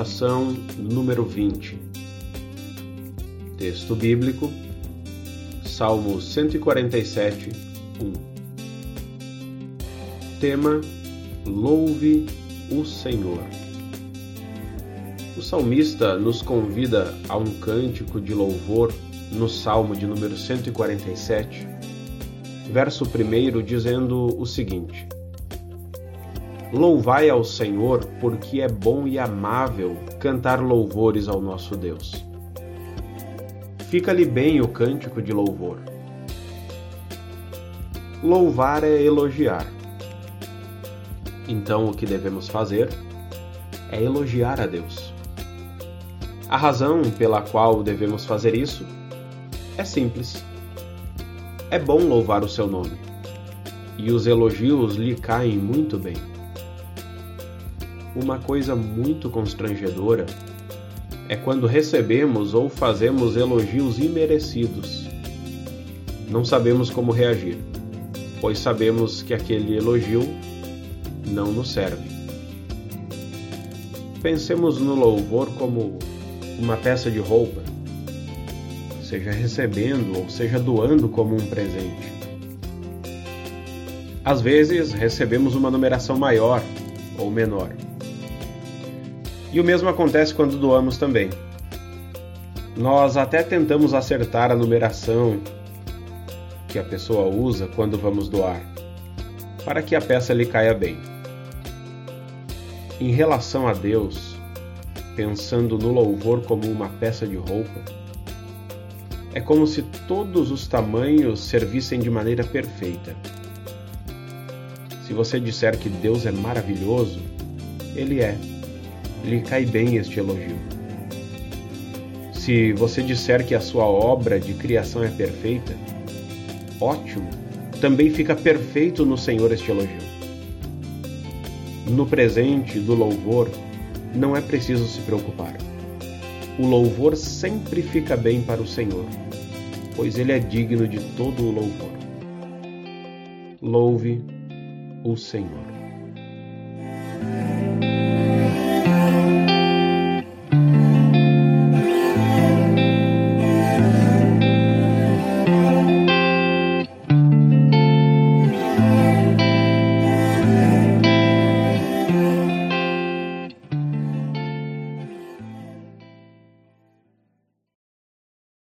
Meditação número 20. Texto bíblico, Salmo 147, 1. Tema: Louve o Senhor. O salmista nos convida a um cântico de louvor no Salmo de número 147, verso 1, dizendo o seguinte: Louvai ao Senhor, porque é bom e amável cantar louvores ao nosso Deus. Fica-lhe bem o cântico de louvor. Louvar é elogiar. Então o que devemos fazer é elogiar a Deus. A razão pela qual devemos fazer isso é simples. É bom louvar o seu nome, e os elogios lhe caem muito bem uma coisa muito constrangedora é quando recebemos ou fazemos elogios imerecidos. Não sabemos como reagir, pois sabemos que aquele elogio não nos serve. Pensemos no louvor como uma peça de roupa, seja recebendo ou seja doando como um presente. Às vezes recebemos uma numeração maior ou menor e o mesmo acontece quando doamos também. Nós até tentamos acertar a numeração que a pessoa usa quando vamos doar, para que a peça lhe caia bem. Em relação a Deus, pensando no louvor como uma peça de roupa, é como se todos os tamanhos servissem de maneira perfeita. Se você disser que Deus é maravilhoso, Ele é lhe cai bem este elogio. Se você disser que a sua obra de criação é perfeita, ótimo, também fica perfeito no Senhor este elogio. No presente do louvor, não é preciso se preocupar. O louvor sempre fica bem para o Senhor, pois Ele é digno de todo o louvor. Louve o Senhor.